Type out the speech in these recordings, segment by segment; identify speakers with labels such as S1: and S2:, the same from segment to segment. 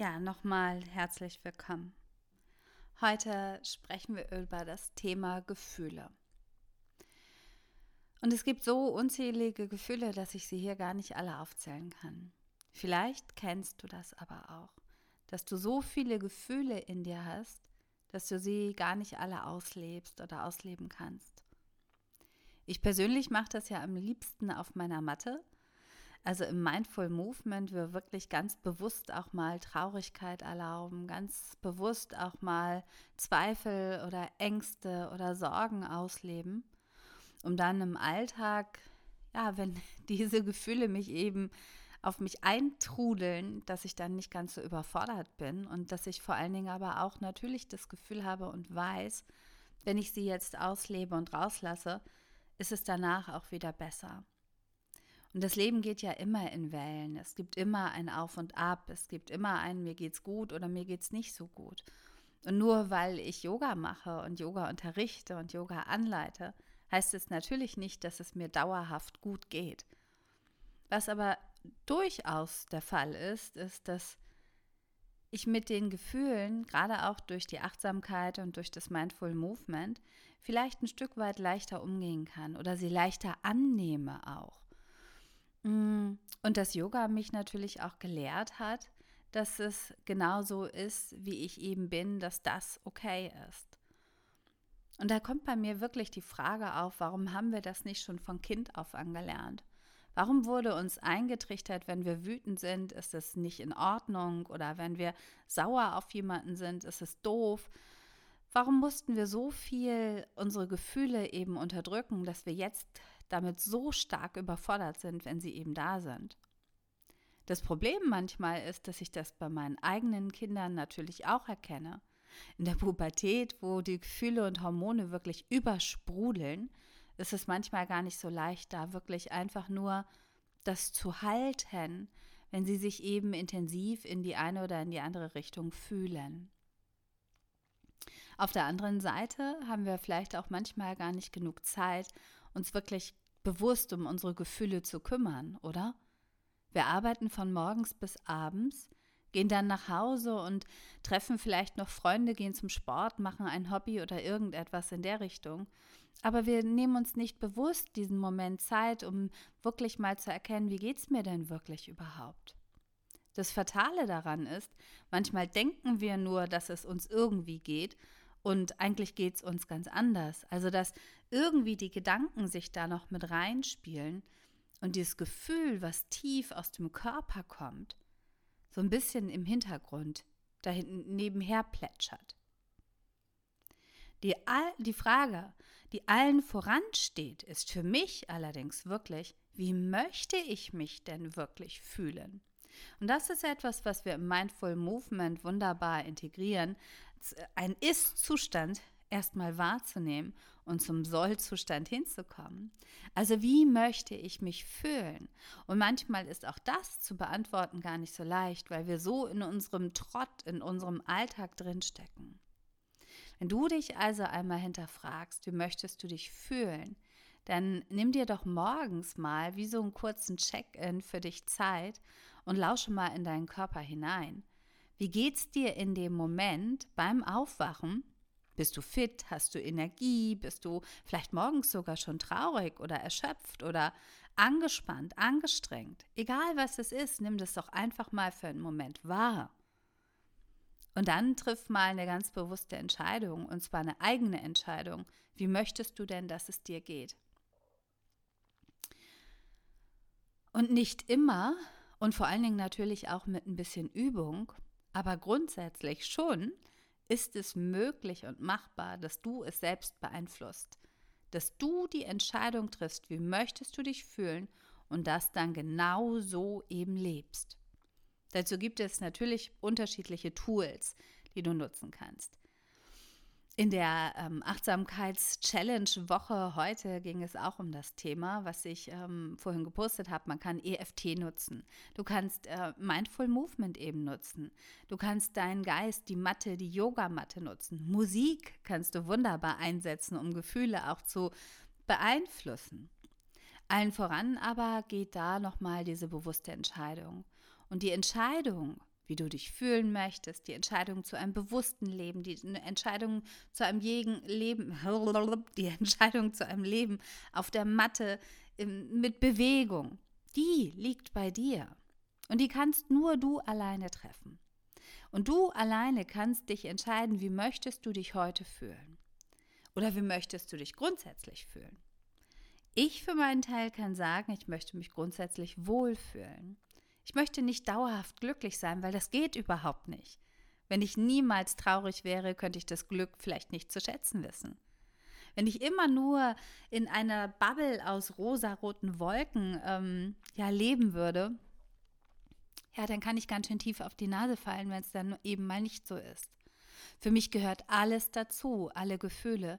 S1: Ja, nochmal herzlich willkommen. Heute sprechen wir über das Thema Gefühle. Und es gibt so unzählige Gefühle, dass ich sie hier gar nicht alle aufzählen kann. Vielleicht kennst du das aber auch, dass du so viele Gefühle in dir hast, dass du sie gar nicht alle auslebst oder ausleben kannst. Ich persönlich mache das ja am liebsten auf meiner Matte also im Mindful Movement wir wirklich ganz bewusst auch mal Traurigkeit erlauben, ganz bewusst auch mal Zweifel oder Ängste oder Sorgen ausleben, um dann im Alltag, ja, wenn diese Gefühle mich eben auf mich eintrudeln, dass ich dann nicht ganz so überfordert bin und dass ich vor allen Dingen aber auch natürlich das Gefühl habe und weiß, wenn ich sie jetzt auslebe und rauslasse, ist es danach auch wieder besser. Und das Leben geht ja immer in Wellen. Es gibt immer ein Auf und Ab. Es gibt immer ein mir geht's gut oder mir geht's nicht so gut. Und nur weil ich Yoga mache und Yoga unterrichte und Yoga anleite, heißt es natürlich nicht, dass es mir dauerhaft gut geht. Was aber durchaus der Fall ist, ist, dass ich mit den Gefühlen, gerade auch durch die Achtsamkeit und durch das Mindful Movement, vielleicht ein Stück weit leichter umgehen kann oder sie leichter annehme auch. Mm, und dass Yoga mich natürlich auch gelehrt hat, dass es genauso ist, wie ich eben bin, dass das okay ist. Und da kommt bei mir wirklich die Frage auf, warum haben wir das nicht schon von Kind auf angelernt? Warum wurde uns eingetrichtert, wenn wir wütend sind, ist es nicht in Ordnung oder wenn wir sauer auf jemanden sind, ist es doof? Warum mussten wir so viel unsere Gefühle eben unterdrücken, dass wir jetzt damit so stark überfordert sind, wenn sie eben da sind. Das Problem manchmal ist, dass ich das bei meinen eigenen Kindern natürlich auch erkenne. In der Pubertät, wo die Gefühle und Hormone wirklich übersprudeln, ist es manchmal gar nicht so leicht, da wirklich einfach nur das zu halten, wenn sie sich eben intensiv in die eine oder in die andere Richtung fühlen. Auf der anderen Seite haben wir vielleicht auch manchmal gar nicht genug Zeit, uns wirklich bewusst um unsere Gefühle zu kümmern, oder? Wir arbeiten von morgens bis abends, gehen dann nach Hause und treffen vielleicht noch Freunde, gehen zum Sport, machen ein Hobby oder irgendetwas in der Richtung. Aber wir nehmen uns nicht bewusst diesen Moment Zeit, um wirklich mal zu erkennen, wie geht es mir denn wirklich überhaupt? Das Fatale daran ist, manchmal denken wir nur, dass es uns irgendwie geht und eigentlich geht es uns ganz anders. Also, dass irgendwie die Gedanken sich da noch mit reinspielen und dieses Gefühl, was tief aus dem Körper kommt, so ein bisschen im Hintergrund da hinten nebenher plätschert. Die, die Frage, die allen voransteht, ist für mich allerdings wirklich, wie möchte ich mich denn wirklich fühlen? Und das ist etwas, was wir im Mindful Movement wunderbar integrieren, ein Ist-Zustand erstmal wahrzunehmen und zum Soll-Zustand hinzukommen. Also wie möchte ich mich fühlen? Und manchmal ist auch das zu beantworten gar nicht so leicht, weil wir so in unserem Trott, in unserem Alltag drinstecken. Wenn du dich also einmal hinterfragst, wie möchtest du dich fühlen, dann nimm dir doch morgens mal wie so einen kurzen Check-in für dich Zeit und lausche mal in deinen Körper hinein. Wie geht's dir in dem Moment beim Aufwachen? Bist du fit? Hast du Energie? Bist du vielleicht morgens sogar schon traurig oder erschöpft oder angespannt, angestrengt? Egal was es ist, nimm das doch einfach mal für einen Moment wahr. Und dann triff mal eine ganz bewusste Entscheidung, und zwar eine eigene Entscheidung. Wie möchtest du denn, dass es dir geht? Und nicht immer und vor allen Dingen natürlich auch mit ein bisschen Übung aber grundsätzlich schon ist es möglich und machbar, dass du es selbst beeinflusst. Dass du die Entscheidung triffst, wie möchtest du dich fühlen und das dann genau so eben lebst. Dazu gibt es natürlich unterschiedliche Tools, die du nutzen kannst. In der ähm, Achtsamkeits-Challenge-Woche heute ging es auch um das Thema, was ich ähm, vorhin gepostet habe. Man kann EFT nutzen. Du kannst äh, Mindful Movement eben nutzen. Du kannst deinen Geist, die Matte, die Yogamatte nutzen. Musik kannst du wunderbar einsetzen, um Gefühle auch zu beeinflussen. Allen voran aber geht da nochmal diese bewusste Entscheidung. Und die Entscheidung, wie du dich fühlen möchtest, die Entscheidung zu einem bewussten Leben, die Entscheidung zu einem jeden Leben, die Entscheidung zu einem Leben auf der Matte mit Bewegung, die liegt bei dir. Und die kannst nur du alleine treffen. Und du alleine kannst dich entscheiden, wie möchtest du dich heute fühlen? Oder wie möchtest du dich grundsätzlich fühlen? Ich für meinen Teil kann sagen, ich möchte mich grundsätzlich wohlfühlen. Ich möchte nicht dauerhaft glücklich sein, weil das geht überhaupt nicht. Wenn ich niemals traurig wäre, könnte ich das Glück vielleicht nicht zu schätzen wissen. Wenn ich immer nur in einer Bubble aus rosaroten Wolken ähm, ja, leben würde, ja, dann kann ich ganz schön tief auf die Nase fallen, wenn es dann eben mal nicht so ist. Für mich gehört alles dazu, alle Gefühle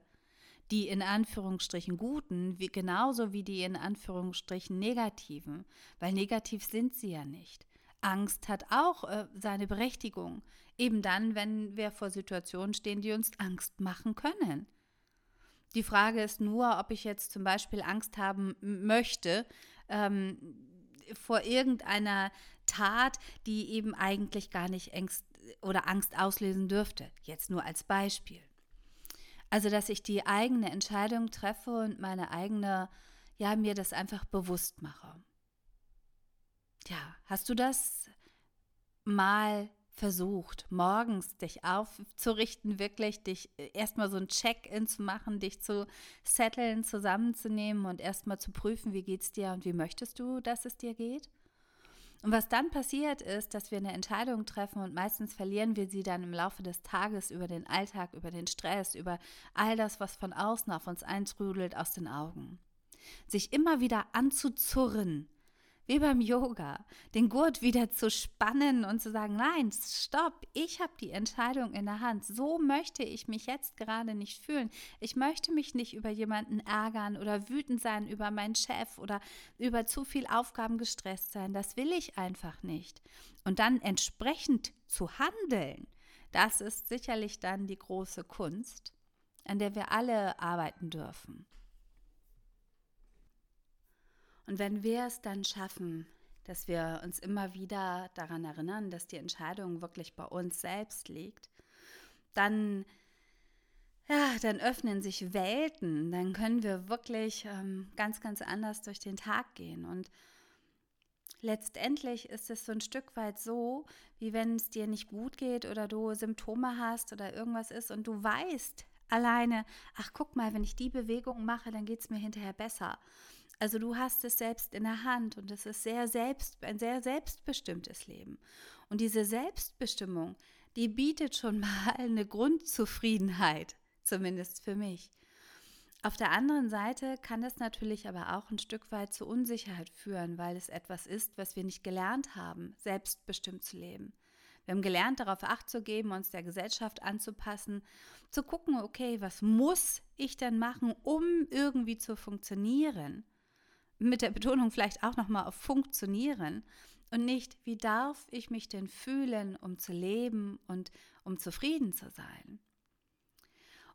S1: die in Anführungsstrichen guten, wie, genauso wie die in Anführungsstrichen negativen, weil negativ sind sie ja nicht. Angst hat auch äh, seine Berechtigung, eben dann, wenn wir vor Situationen stehen, die uns Angst machen können. Die Frage ist nur, ob ich jetzt zum Beispiel Angst haben möchte ähm, vor irgendeiner Tat, die eben eigentlich gar nicht Angst oder Angst auslösen dürfte. Jetzt nur als Beispiel. Also, dass ich die eigene Entscheidung treffe und meine eigene, ja, mir das einfach bewusst mache. Ja, hast du das mal versucht, morgens dich aufzurichten, wirklich dich äh, erstmal so ein Check-in zu machen, dich zu setteln, zusammenzunehmen und erstmal zu prüfen, wie geht es dir und wie möchtest du, dass es dir geht? Und was dann passiert ist, dass wir eine Entscheidung treffen und meistens verlieren wir sie dann im Laufe des Tages über den Alltag, über den Stress, über all das, was von außen auf uns eintrudelt, aus den Augen. Sich immer wieder anzuzurren, wie beim Yoga, den Gurt wieder zu spannen und zu sagen, nein, stopp, ich habe die Entscheidung in der Hand. So möchte ich mich jetzt gerade nicht fühlen. Ich möchte mich nicht über jemanden ärgern oder wütend sein über meinen Chef oder über zu viel Aufgaben gestresst sein. Das will ich einfach nicht. Und dann entsprechend zu handeln, das ist sicherlich dann die große Kunst, an der wir alle arbeiten dürfen. Und wenn wir es dann schaffen, dass wir uns immer wieder daran erinnern, dass die Entscheidung wirklich bei uns selbst liegt, dann, ja, dann öffnen sich Welten, dann können wir wirklich ähm, ganz, ganz anders durch den Tag gehen. Und letztendlich ist es so ein Stück weit so, wie wenn es dir nicht gut geht oder du Symptome hast oder irgendwas ist und du weißt alleine, ach guck mal, wenn ich die Bewegung mache, dann geht es mir hinterher besser. Also du hast es selbst in der Hand und es ist sehr selbst, ein sehr selbstbestimmtes Leben. Und diese Selbstbestimmung, die bietet schon mal eine Grundzufriedenheit, zumindest für mich. Auf der anderen Seite kann es natürlich aber auch ein Stück weit zu Unsicherheit führen, weil es etwas ist, was wir nicht gelernt haben, selbstbestimmt zu leben. Wir haben gelernt, darauf Acht zu geben, uns der Gesellschaft anzupassen, zu gucken, okay, was muss ich denn machen, um irgendwie zu funktionieren? mit der Betonung vielleicht auch nochmal auf funktionieren und nicht, wie darf ich mich denn fühlen, um zu leben und um zufrieden zu sein.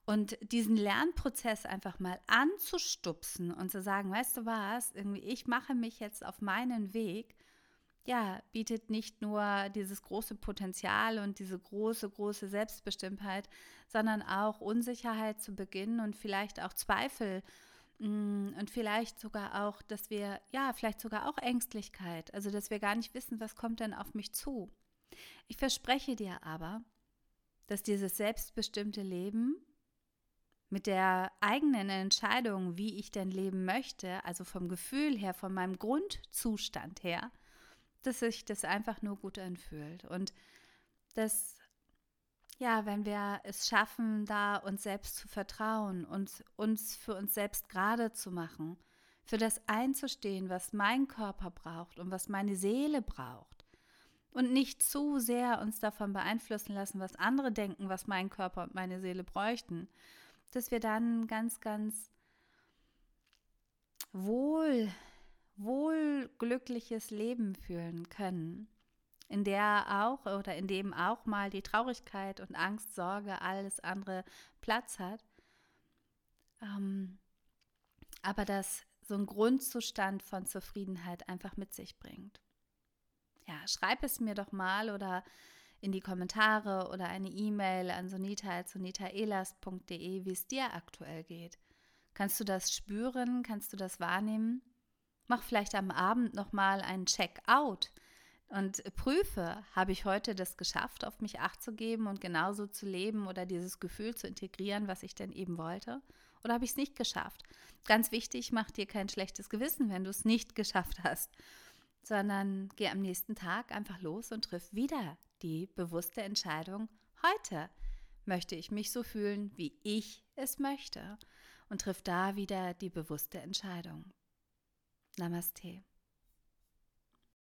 S1: Und diesen Lernprozess einfach mal anzustupsen und zu sagen, weißt du was, irgendwie ich mache mich jetzt auf meinen Weg, ja, bietet nicht nur dieses große Potenzial und diese große, große Selbstbestimmtheit, sondern auch Unsicherheit zu Beginn und vielleicht auch Zweifel Mm, und vielleicht sogar auch, dass wir, ja, vielleicht sogar auch Ängstlichkeit, also dass wir gar nicht wissen, was kommt denn auf mich zu. Ich verspreche dir aber, dass dieses selbstbestimmte Leben mit der eigenen Entscheidung, wie ich denn leben möchte, also vom Gefühl her, von meinem Grundzustand her, dass sich das einfach nur gut anfühlt. Und das ja, wenn wir es schaffen, da uns selbst zu vertrauen und uns für uns selbst gerade zu machen, für das einzustehen, was mein Körper braucht und was meine Seele braucht und nicht zu sehr uns davon beeinflussen lassen, was andere denken, was mein Körper und meine Seele bräuchten, dass wir dann ganz, ganz wohl, wohl glückliches Leben fühlen können, in der auch oder in dem auch mal die Traurigkeit und Angst, Sorge, alles andere Platz hat. Ähm, aber das so ein Grundzustand von Zufriedenheit einfach mit sich bringt ja, schreib es mir doch mal oder in die Kommentare oder eine E-Mail an sonita.sonitaelas.de, wie es dir aktuell geht. Kannst du das spüren? Kannst du das wahrnehmen? Mach vielleicht am Abend nochmal einen Check-out und prüfe, habe ich heute das geschafft, auf mich acht zu geben und genauso zu leben oder dieses Gefühl zu integrieren, was ich denn eben wollte? Oder habe ich es nicht geschafft? Ganz wichtig, mach dir kein schlechtes Gewissen, wenn du es nicht geschafft hast sondern geh am nächsten Tag einfach los und triff wieder die bewusste Entscheidung, heute möchte ich mich so fühlen, wie ich es möchte und triff da wieder die bewusste Entscheidung. Namaste.